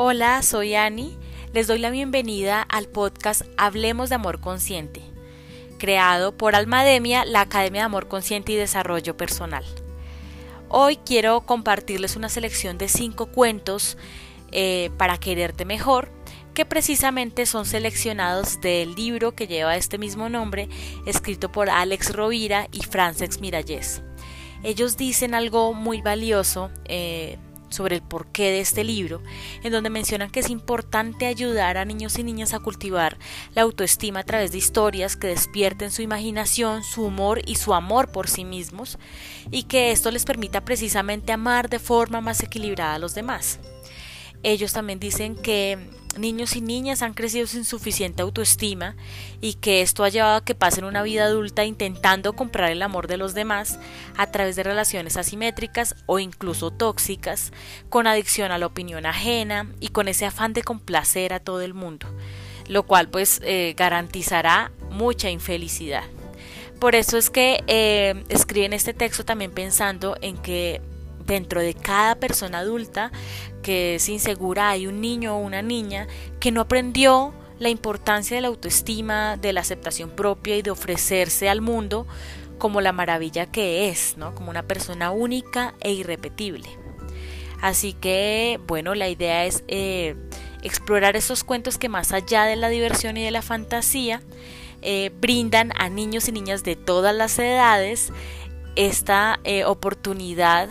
Hola, soy Ani. Les doy la bienvenida al podcast Hablemos de Amor Consciente, creado por Almademia, la Academia de Amor Consciente y Desarrollo Personal. Hoy quiero compartirles una selección de cinco cuentos eh, para quererte mejor, que precisamente son seleccionados del libro que lleva este mismo nombre, escrito por Alex Rovira y Frances Miralles. Ellos dicen algo muy valioso eh, sobre el porqué de este libro, en donde mencionan que es importante ayudar a niños y niñas a cultivar la autoestima a través de historias que despierten su imaginación, su humor y su amor por sí mismos, y que esto les permita precisamente amar de forma más equilibrada a los demás. Ellos también dicen que niños y niñas han crecido sin suficiente autoestima y que esto ha llevado a que pasen una vida adulta intentando comprar el amor de los demás a través de relaciones asimétricas o incluso tóxicas, con adicción a la opinión ajena y con ese afán de complacer a todo el mundo, lo cual pues eh, garantizará mucha infelicidad. Por eso es que eh, escriben este texto también pensando en que dentro de cada persona adulta que es insegura hay un niño o una niña que no aprendió la importancia de la autoestima, de la aceptación propia y de ofrecerse al mundo como la maravilla que es, ¿no? Como una persona única e irrepetible. Así que, bueno, la idea es eh, explorar esos cuentos que más allá de la diversión y de la fantasía, eh, brindan a niños y niñas de todas las edades esta eh, oportunidad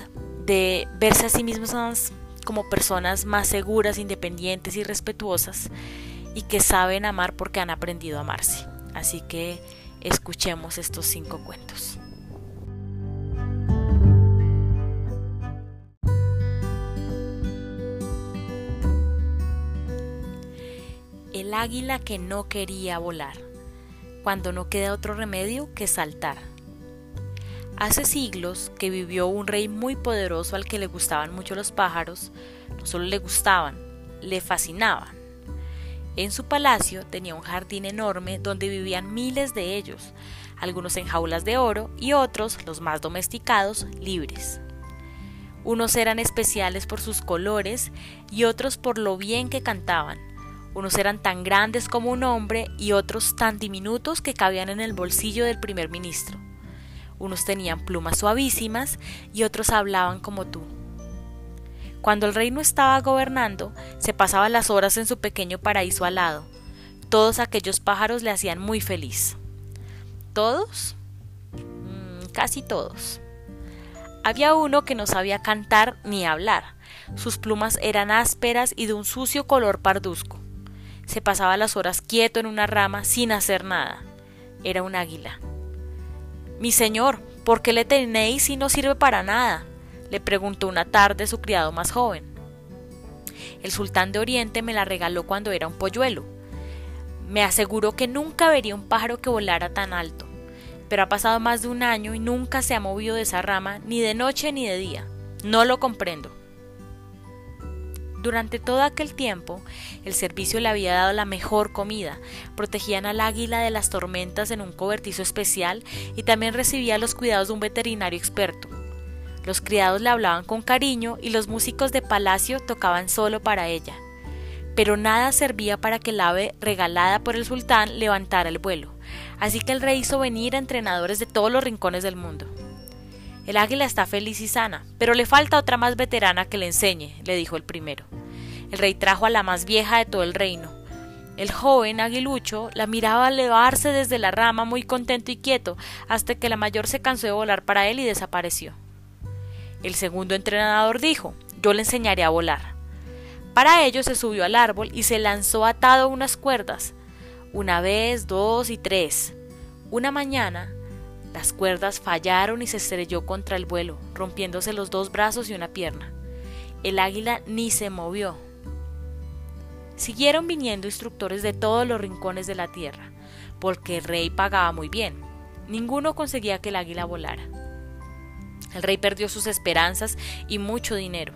de verse a sí mismos como personas más seguras, independientes y respetuosas y que saben amar porque han aprendido a amarse. Así que escuchemos estos cinco cuentos. El águila que no quería volar, cuando no queda otro remedio que saltar. Hace siglos que vivió un rey muy poderoso al que le gustaban mucho los pájaros, no solo le gustaban, le fascinaban. En su palacio tenía un jardín enorme donde vivían miles de ellos, algunos en jaulas de oro y otros, los más domesticados, libres. Unos eran especiales por sus colores y otros por lo bien que cantaban. Unos eran tan grandes como un hombre y otros tan diminutos que cabían en el bolsillo del primer ministro. Unos tenían plumas suavísimas y otros hablaban como tú. Cuando el rey no estaba gobernando, se pasaba las horas en su pequeño paraíso alado. Todos aquellos pájaros le hacían muy feliz. ¿Todos? Mm, casi todos. Había uno que no sabía cantar ni hablar. Sus plumas eran ásperas y de un sucio color parduzco. Se pasaba las horas quieto en una rama sin hacer nada. Era un águila. Mi señor, ¿por qué le tenéis si no sirve para nada? le preguntó una tarde su criado más joven. El sultán de Oriente me la regaló cuando era un polluelo. Me aseguró que nunca vería un pájaro que volara tan alto, pero ha pasado más de un año y nunca se ha movido de esa rama ni de noche ni de día. No lo comprendo. Durante todo aquel tiempo, el servicio le había dado la mejor comida, protegían al águila de las tormentas en un cobertizo especial y también recibía los cuidados de un veterinario experto. Los criados le hablaban con cariño y los músicos de palacio tocaban solo para ella. Pero nada servía para que el ave regalada por el sultán levantara el vuelo, así que el rey hizo venir a entrenadores de todos los rincones del mundo. El águila está feliz y sana, pero le falta otra más veterana que le enseñe, le dijo el primero. El rey trajo a la más vieja de todo el reino. El joven aguilucho la miraba elevarse desde la rama muy contento y quieto, hasta que la mayor se cansó de volar para él y desapareció. El segundo entrenador dijo Yo le enseñaré a volar. Para ello se subió al árbol y se lanzó atado unas cuerdas. Una vez, dos y tres. Una mañana las cuerdas fallaron y se estrelló contra el vuelo, rompiéndose los dos brazos y una pierna. El águila ni se movió. Siguieron viniendo instructores de todos los rincones de la tierra, porque el rey pagaba muy bien. Ninguno conseguía que el águila volara. El rey perdió sus esperanzas y mucho dinero.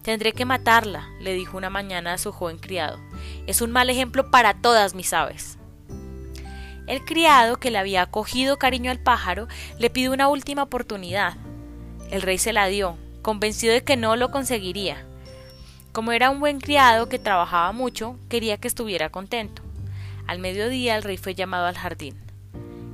Tendré que matarla, le dijo una mañana a su joven criado. Es un mal ejemplo para todas mis aves. El criado, que le había cogido cariño al pájaro, le pidió una última oportunidad. El rey se la dio, convencido de que no lo conseguiría. Como era un buen criado que trabajaba mucho, quería que estuviera contento. Al mediodía el rey fue llamado al jardín.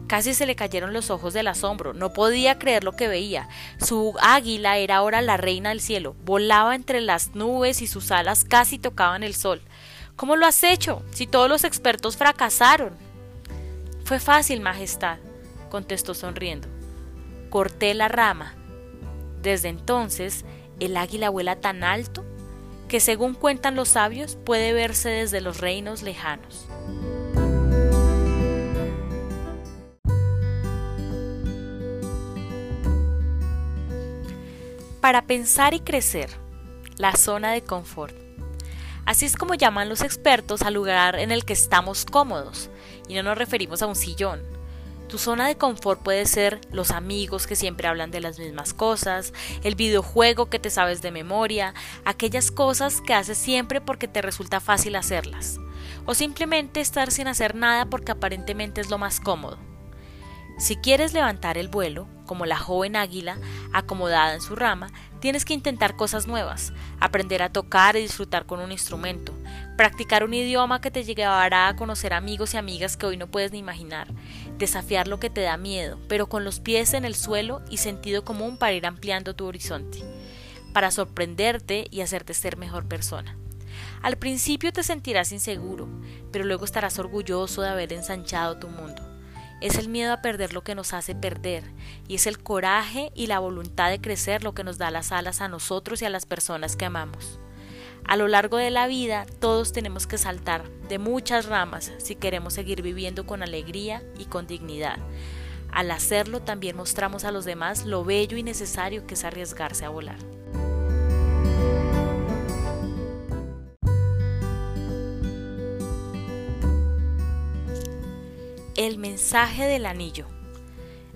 Casi se le cayeron los ojos del asombro, no podía creer lo que veía. Su águila era ahora la reina del cielo, volaba entre las nubes y sus alas casi tocaban el sol. ¿Cómo lo has hecho? Si todos los expertos fracasaron. Fue fácil, Majestad, contestó sonriendo. Corté la rama. Desde entonces, el águila vuela tan alto que, según cuentan los sabios, puede verse desde los reinos lejanos. para pensar y crecer, la zona de confort. Así es como llaman los expertos al lugar en el que estamos cómodos, y no nos referimos a un sillón. Tu zona de confort puede ser los amigos que siempre hablan de las mismas cosas, el videojuego que te sabes de memoria, aquellas cosas que haces siempre porque te resulta fácil hacerlas, o simplemente estar sin hacer nada porque aparentemente es lo más cómodo. Si quieres levantar el vuelo, como la joven águila acomodada en su rama, tienes que intentar cosas nuevas, aprender a tocar y disfrutar con un instrumento, practicar un idioma que te llevará a conocer amigos y amigas que hoy no puedes ni imaginar, desafiar lo que te da miedo, pero con los pies en el suelo y sentido común para ir ampliando tu horizonte, para sorprenderte y hacerte ser mejor persona. Al principio te sentirás inseguro, pero luego estarás orgulloso de haber ensanchado tu mundo. Es el miedo a perder lo que nos hace perder, y es el coraje y la voluntad de crecer lo que nos da las alas a nosotros y a las personas que amamos. A lo largo de la vida todos tenemos que saltar de muchas ramas si queremos seguir viviendo con alegría y con dignidad. Al hacerlo también mostramos a los demás lo bello y necesario que es arriesgarse a volar. El mensaje del anillo.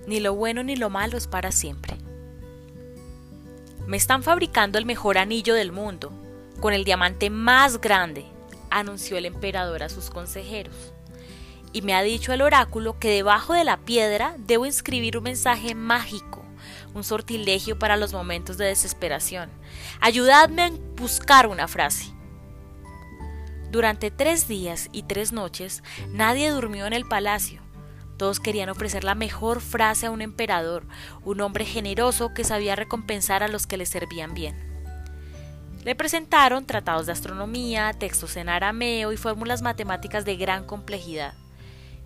Ni lo bueno ni lo malo es para siempre. Me están fabricando el mejor anillo del mundo, con el diamante más grande, anunció el emperador a sus consejeros. Y me ha dicho el oráculo que debajo de la piedra debo inscribir un mensaje mágico, un sortilegio para los momentos de desesperación. Ayudadme a buscar una frase. Durante tres días y tres noches nadie durmió en el palacio. Todos querían ofrecer la mejor frase a un emperador, un hombre generoso que sabía recompensar a los que le servían bien. Le presentaron tratados de astronomía, textos en arameo y fórmulas matemáticas de gran complejidad.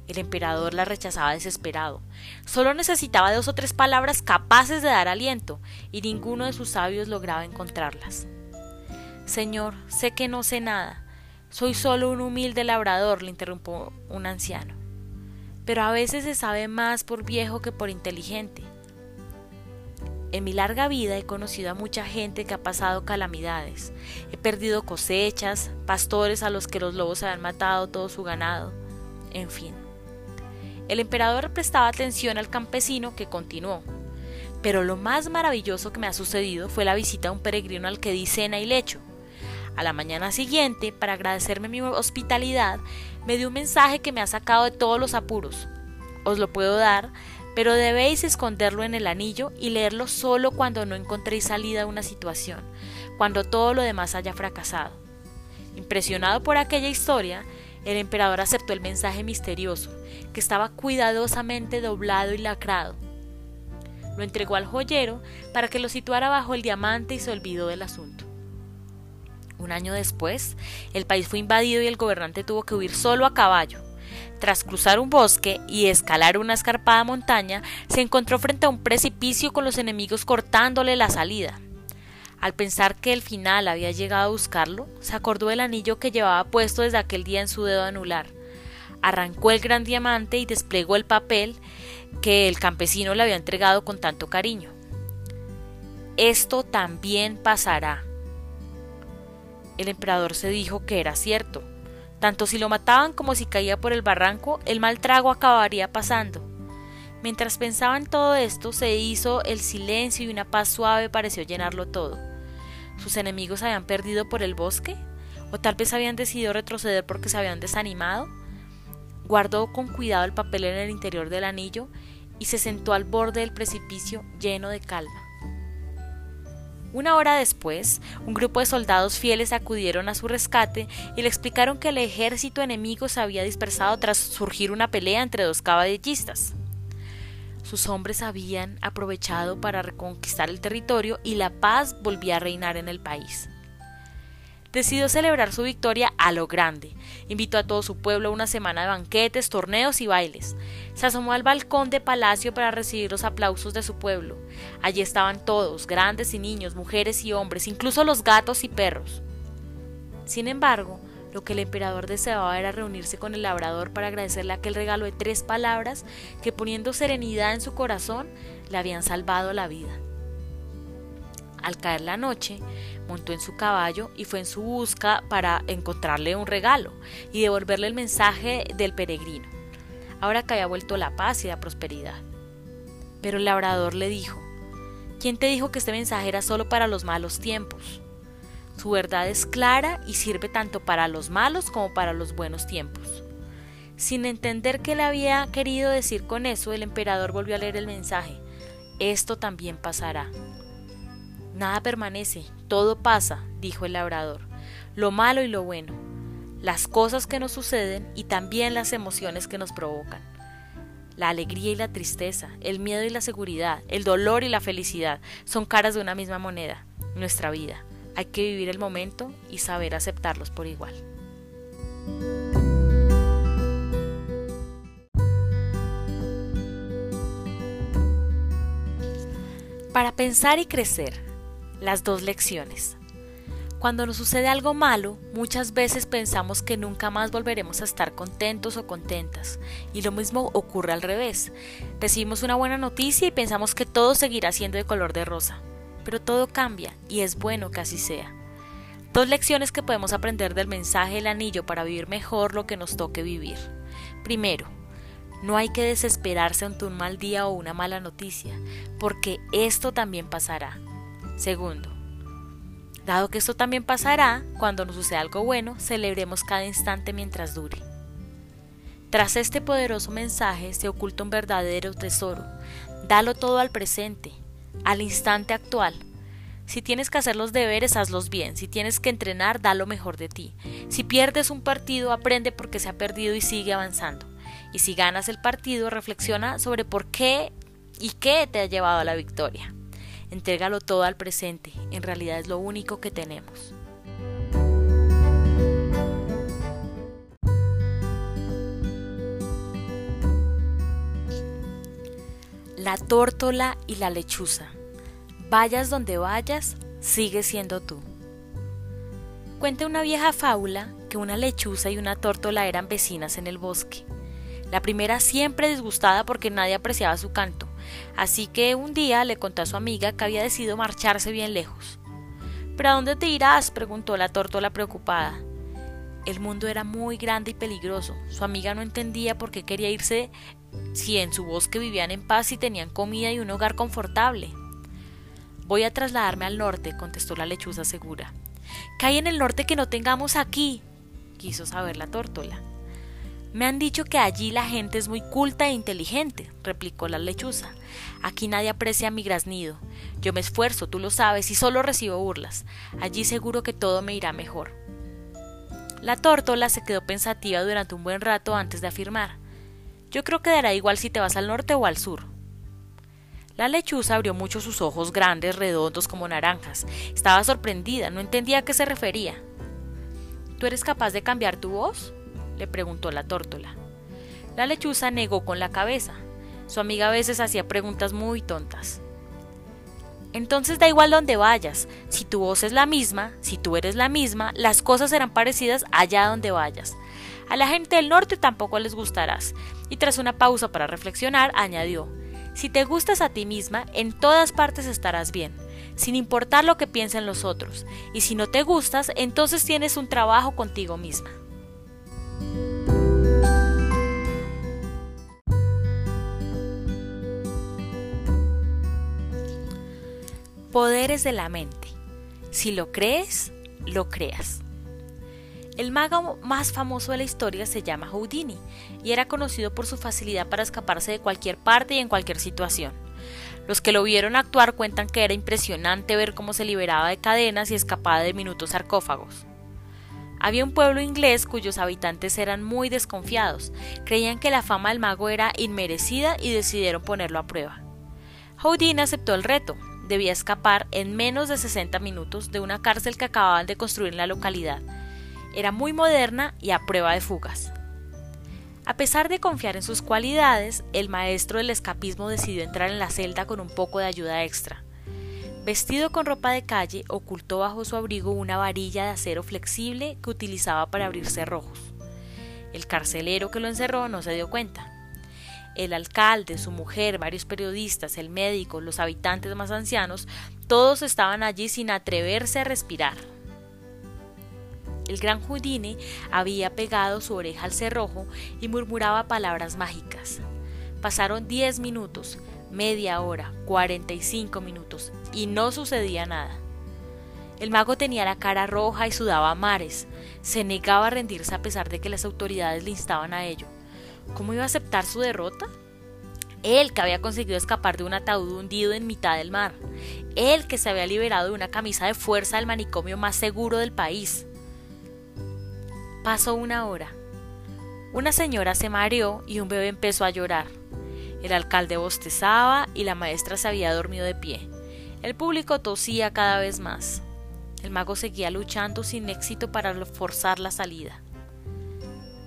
El emperador la rechazaba desesperado. Solo necesitaba dos o tres palabras capaces de dar aliento, y ninguno de sus sabios lograba encontrarlas. Señor, sé que no sé nada, soy solo un humilde labrador, le interrumpió un anciano. Pero a veces se sabe más por viejo que por inteligente. En mi larga vida he conocido a mucha gente que ha pasado calamidades. He perdido cosechas, pastores a los que los lobos habían matado todo su ganado, en fin. El emperador prestaba atención al campesino que continuó. Pero lo más maravilloso que me ha sucedido fue la visita a un peregrino al que di cena y lecho. A la mañana siguiente, para agradecerme mi hospitalidad, me dio un mensaje que me ha sacado de todos los apuros. Os lo puedo dar, pero debéis esconderlo en el anillo y leerlo solo cuando no encontréis salida a una situación, cuando todo lo demás haya fracasado. Impresionado por aquella historia, el emperador aceptó el mensaje misterioso, que estaba cuidadosamente doblado y lacrado. Lo entregó al joyero para que lo situara bajo el diamante y se olvidó del asunto. Un año después, el país fue invadido y el gobernante tuvo que huir solo a caballo. Tras cruzar un bosque y escalar una escarpada montaña, se encontró frente a un precipicio con los enemigos cortándole la salida. Al pensar que el final había llegado a buscarlo, se acordó del anillo que llevaba puesto desde aquel día en su dedo anular. Arrancó el gran diamante y desplegó el papel que el campesino le había entregado con tanto cariño. Esto también pasará, el emperador se dijo que era cierto. Tanto si lo mataban como si caía por el barranco, el mal trago acabaría pasando. Mientras pensaba en todo esto, se hizo el silencio y una paz suave pareció llenarlo todo. ¿Sus enemigos habían perdido por el bosque? ¿O tal vez habían decidido retroceder porque se habían desanimado? Guardó con cuidado el papel en el interior del anillo y se sentó al borde del precipicio lleno de calma. Una hora después, un grupo de soldados fieles acudieron a su rescate y le explicaron que el ejército enemigo se había dispersado tras surgir una pelea entre dos caballeristas. Sus hombres habían aprovechado para reconquistar el territorio y la paz volvía a reinar en el país decidió celebrar su victoria a lo grande. Invitó a todo su pueblo a una semana de banquetes, torneos y bailes. Se asomó al balcón de palacio para recibir los aplausos de su pueblo. Allí estaban todos, grandes y niños, mujeres y hombres, incluso los gatos y perros. Sin embargo, lo que el emperador deseaba era reunirse con el labrador para agradecerle aquel regalo de tres palabras que poniendo serenidad en su corazón le habían salvado la vida. Al caer la noche, montó en su caballo y fue en su busca para encontrarle un regalo y devolverle el mensaje del peregrino. Ahora que había vuelto la paz y la prosperidad. Pero el labrador le dijo, ¿quién te dijo que este mensaje era solo para los malos tiempos? Su verdad es clara y sirve tanto para los malos como para los buenos tiempos. Sin entender qué le había querido decir con eso, el emperador volvió a leer el mensaje. Esto también pasará. Nada permanece, todo pasa, dijo el labrador, lo malo y lo bueno, las cosas que nos suceden y también las emociones que nos provocan. La alegría y la tristeza, el miedo y la seguridad, el dolor y la felicidad son caras de una misma moneda, nuestra vida. Hay que vivir el momento y saber aceptarlos por igual. Para pensar y crecer, las dos lecciones. Cuando nos sucede algo malo, muchas veces pensamos que nunca más volveremos a estar contentos o contentas, y lo mismo ocurre al revés. Recibimos una buena noticia y pensamos que todo seguirá siendo de color de rosa, pero todo cambia y es bueno que así sea. Dos lecciones que podemos aprender del mensaje del anillo para vivir mejor lo que nos toque vivir. Primero, no hay que desesperarse ante un mal día o una mala noticia, porque esto también pasará. Segundo, dado que esto también pasará, cuando nos suceda algo bueno, celebremos cada instante mientras dure. Tras este poderoso mensaje se oculta un verdadero tesoro. Dalo todo al presente, al instante actual. Si tienes que hacer los deberes, hazlos bien. Si tienes que entrenar, da lo mejor de ti. Si pierdes un partido, aprende porque se ha perdido y sigue avanzando. Y si ganas el partido, reflexiona sobre por qué y qué te ha llevado a la victoria. Entrégalo todo al presente, en realidad es lo único que tenemos. La tórtola y la lechuza. Vayas donde vayas, sigue siendo tú. Cuenta una vieja fábula que una lechuza y una tórtola eran vecinas en el bosque. La primera siempre disgustada porque nadie apreciaba su canto, así que un día le contó a su amiga que había decidido marcharse bien lejos. ¿Pero a dónde te irás? preguntó la tórtola preocupada. El mundo era muy grande y peligroso. Su amiga no entendía por qué quería irse si en su bosque vivían en paz y tenían comida y un hogar confortable. Voy a trasladarme al norte, contestó la lechuza segura. ¿Qué hay en el norte que no tengamos aquí? quiso saber la tórtola. Me han dicho que allí la gente es muy culta e inteligente, replicó la lechuza. Aquí nadie aprecia mi graznido. Yo me esfuerzo, tú lo sabes, y solo recibo burlas. Allí seguro que todo me irá mejor. La tórtola se quedó pensativa durante un buen rato antes de afirmar. Yo creo que dará igual si te vas al norte o al sur. La lechuza abrió mucho sus ojos grandes, redondos como naranjas. Estaba sorprendida, no entendía a qué se refería. ¿Tú eres capaz de cambiar tu voz? Le preguntó la tórtola. La lechuza negó con la cabeza. Su amiga a veces hacía preguntas muy tontas. Entonces da igual donde vayas, si tu voz es la misma, si tú eres la misma, las cosas serán parecidas allá donde vayas. A la gente del norte tampoco les gustarás. Y tras una pausa para reflexionar, añadió, si te gustas a ti misma, en todas partes estarás bien, sin importar lo que piensen los otros. Y si no te gustas, entonces tienes un trabajo contigo misma. Poderes de la mente. Si lo crees, lo creas. El mago más famoso de la historia se llama Houdini y era conocido por su facilidad para escaparse de cualquier parte y en cualquier situación. Los que lo vieron actuar cuentan que era impresionante ver cómo se liberaba de cadenas y escapaba de minutos sarcófagos. Había un pueblo inglés cuyos habitantes eran muy desconfiados, creían que la fama del mago era inmerecida y decidieron ponerlo a prueba. Houdini aceptó el reto, debía escapar en menos de 60 minutos de una cárcel que acababan de construir en la localidad. Era muy moderna y a prueba de fugas. A pesar de confiar en sus cualidades, el maestro del escapismo decidió entrar en la celda con un poco de ayuda extra. Vestido con ropa de calle, ocultó bajo su abrigo una varilla de acero flexible que utilizaba para abrir cerrojos. El carcelero que lo encerró no se dio cuenta. El alcalde, su mujer, varios periodistas, el médico, los habitantes más ancianos, todos estaban allí sin atreverse a respirar. El gran Houdini había pegado su oreja al cerrojo y murmuraba palabras mágicas. Pasaron diez minutos, media hora, cuarenta y cinco minutos, y no sucedía nada. El mago tenía la cara roja y sudaba a mares. Se negaba a rendirse a pesar de que las autoridades le instaban a ello. ¿Cómo iba a aceptar su derrota? Él que había conseguido escapar de un ataúd hundido en mitad del mar. Él que se había liberado de una camisa de fuerza del manicomio más seguro del país. Pasó una hora. Una señora se mareó y un bebé empezó a llorar. El alcalde bostezaba y la maestra se había dormido de pie. El público tosía cada vez más. El mago seguía luchando sin éxito para forzar la salida.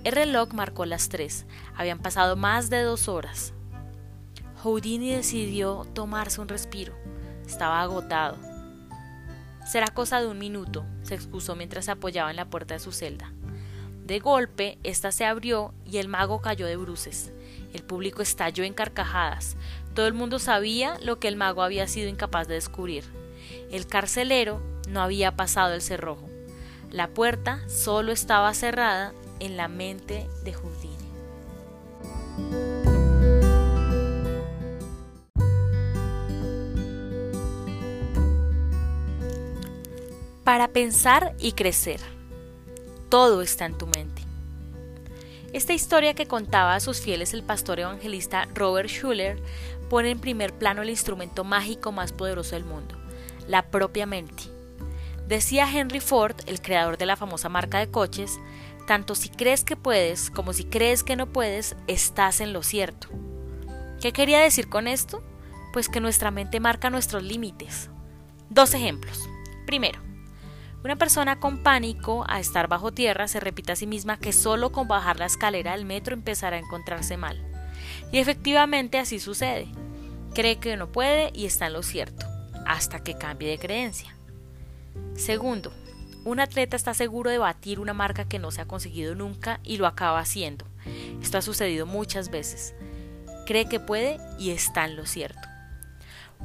El reloj marcó las tres. Habían pasado más de dos horas. Houdini decidió tomarse un respiro. Estaba agotado. Será cosa de un minuto, se excusó mientras se apoyaba en la puerta de su celda. De golpe, ésta se abrió y el mago cayó de bruces. El público estalló en carcajadas. Todo el mundo sabía lo que el mago había sido incapaz de descubrir. El carcelero no había pasado el cerrojo. La puerta solo estaba cerrada en la mente de Houdini. Para pensar y crecer todo está en tu mente. Esta historia que contaba a sus fieles el pastor evangelista Robert Schuller pone en primer plano el instrumento mágico más poderoso del mundo, la propia mente. Decía Henry Ford, el creador de la famosa marca de coches, tanto si crees que puedes como si crees que no puedes, estás en lo cierto. ¿Qué quería decir con esto? Pues que nuestra mente marca nuestros límites. Dos ejemplos. Primero, una persona con pánico a estar bajo tierra se repite a sí misma que solo con bajar la escalera del metro empezará a encontrarse mal. Y efectivamente así sucede. Cree que no puede y está en lo cierto, hasta que cambie de creencia. Segundo, un atleta está seguro de batir una marca que no se ha conseguido nunca y lo acaba haciendo. Esto ha sucedido muchas veces. Cree que puede y está en lo cierto.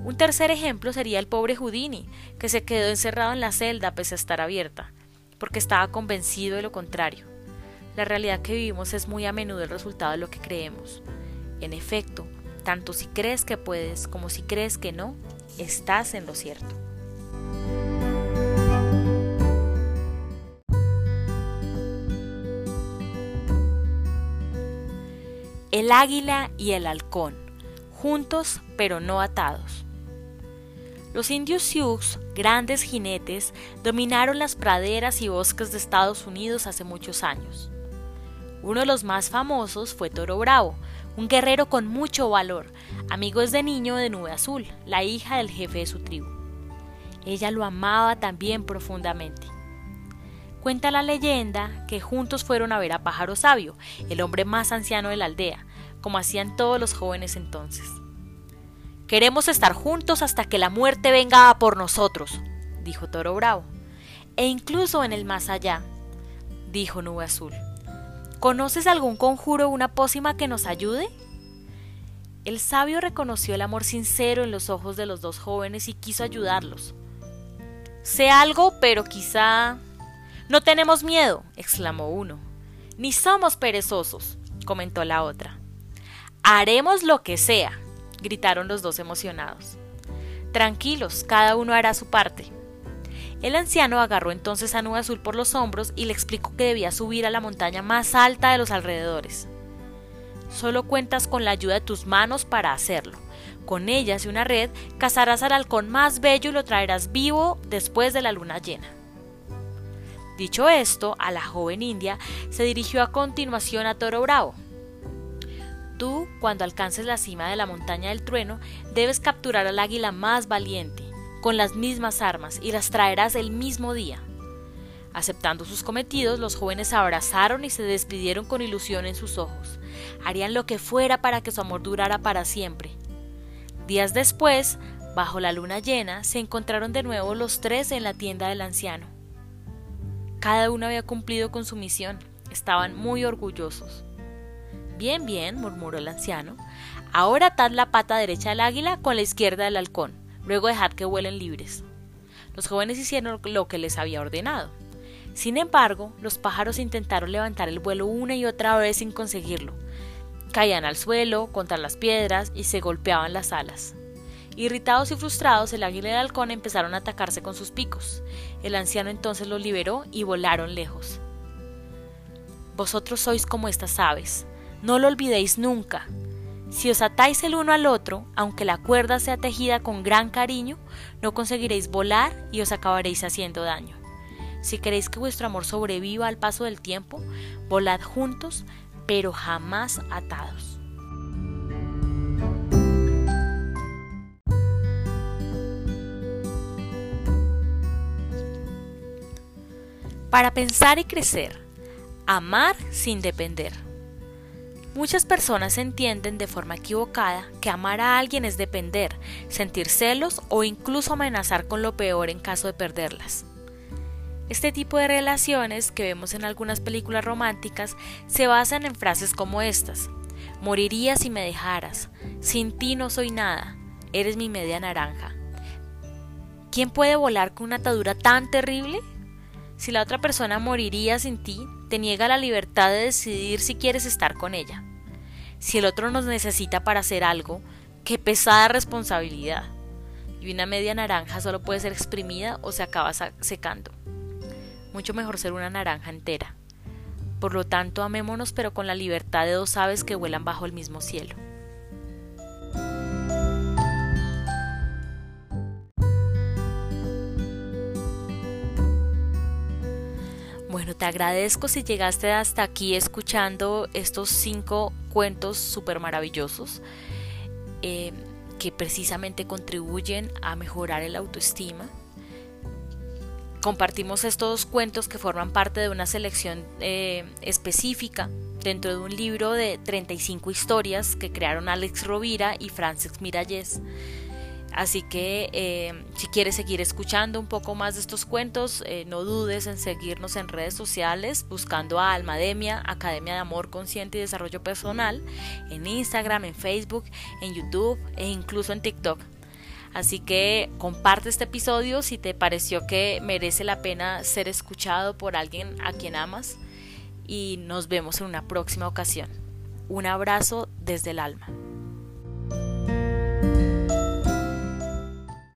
Un tercer ejemplo sería el pobre Houdini, que se quedó encerrado en la celda pese a estar abierta, porque estaba convencido de lo contrario. La realidad que vivimos es muy a menudo el resultado de lo que creemos. En efecto, tanto si crees que puedes como si crees que no, estás en lo cierto. El águila y el halcón, juntos pero no atados. Los indios Sioux, grandes jinetes, dominaron las praderas y bosques de Estados Unidos hace muchos años. Uno de los más famosos fue Toro Bravo, un guerrero con mucho valor, amigo desde niño de Nube Azul, la hija del jefe de su tribu. Ella lo amaba también profundamente. Cuenta la leyenda que juntos fueron a ver a Pájaro Sabio, el hombre más anciano de la aldea, como hacían todos los jóvenes entonces. Queremos estar juntos hasta que la muerte venga a por nosotros, dijo Toro Bravo. E incluso en el más allá, dijo Nube Azul. ¿Conoces algún conjuro o una pócima que nos ayude? El sabio reconoció el amor sincero en los ojos de los dos jóvenes y quiso ayudarlos. Sé algo, pero quizá... No tenemos miedo, exclamó uno. Ni somos perezosos, comentó la otra. Haremos lo que sea, gritaron los dos emocionados. Tranquilos, cada uno hará su parte. El anciano agarró entonces a Nube Azul por los hombros y le explicó que debía subir a la montaña más alta de los alrededores. Solo cuentas con la ayuda de tus manos para hacerlo. Con ellas y una red cazarás al halcón más bello y lo traerás vivo después de la luna llena. Dicho esto, a la joven india se dirigió a continuación a Toro Bravo. Tú, cuando alcances la cima de la montaña del trueno, debes capturar al águila más valiente, con las mismas armas, y las traerás el mismo día. Aceptando sus cometidos, los jóvenes se abrazaron y se despidieron con ilusión en sus ojos. Harían lo que fuera para que su amor durara para siempre. Días después, bajo la luna llena, se encontraron de nuevo los tres en la tienda del anciano. Cada uno había cumplido con su misión. Estaban muy orgullosos. Bien, bien, murmuró el anciano. Ahora atad la pata derecha del águila con la izquierda del halcón. Luego dejad que vuelen libres. Los jóvenes hicieron lo que les había ordenado. Sin embargo, los pájaros intentaron levantar el vuelo una y otra vez sin conseguirlo. Caían al suelo, contra las piedras y se golpeaban las alas. Irritados y frustrados, el águila y el halcón empezaron a atacarse con sus picos. El anciano entonces los liberó y volaron lejos. Vosotros sois como estas aves. No lo olvidéis nunca. Si os atáis el uno al otro, aunque la cuerda sea tejida con gran cariño, no conseguiréis volar y os acabaréis haciendo daño. Si queréis que vuestro amor sobreviva al paso del tiempo, volad juntos, pero jamás atados. Para pensar y crecer, amar sin depender. Muchas personas entienden de forma equivocada que amar a alguien es depender, sentir celos o incluso amenazar con lo peor en caso de perderlas. Este tipo de relaciones que vemos en algunas películas románticas se basan en frases como estas. Moriría si me dejaras. Sin ti no soy nada. Eres mi media naranja. ¿Quién puede volar con una atadura tan terrible? Si la otra persona moriría sin ti, te niega la libertad de decidir si quieres estar con ella. Si el otro nos necesita para hacer algo, qué pesada responsabilidad. Y una media naranja solo puede ser exprimida o se acaba secando mucho mejor ser una naranja entera. Por lo tanto, amémonos pero con la libertad de dos aves que vuelan bajo el mismo cielo. Bueno, te agradezco si llegaste hasta aquí escuchando estos cinco cuentos súper maravillosos eh, que precisamente contribuyen a mejorar el autoestima compartimos estos cuentos que forman parte de una selección eh, específica dentro de un libro de 35 historias que crearon Alex Rovira y Francis Miralles. Así que eh, si quieres seguir escuchando un poco más de estos cuentos, eh, no dudes en seguirnos en redes sociales buscando a Almademia, Academia de Amor Consciente y Desarrollo Personal, en Instagram, en Facebook, en YouTube e incluso en TikTok. Así que comparte este episodio si te pareció que merece la pena ser escuchado por alguien a quien amas y nos vemos en una próxima ocasión. Un abrazo desde el alma.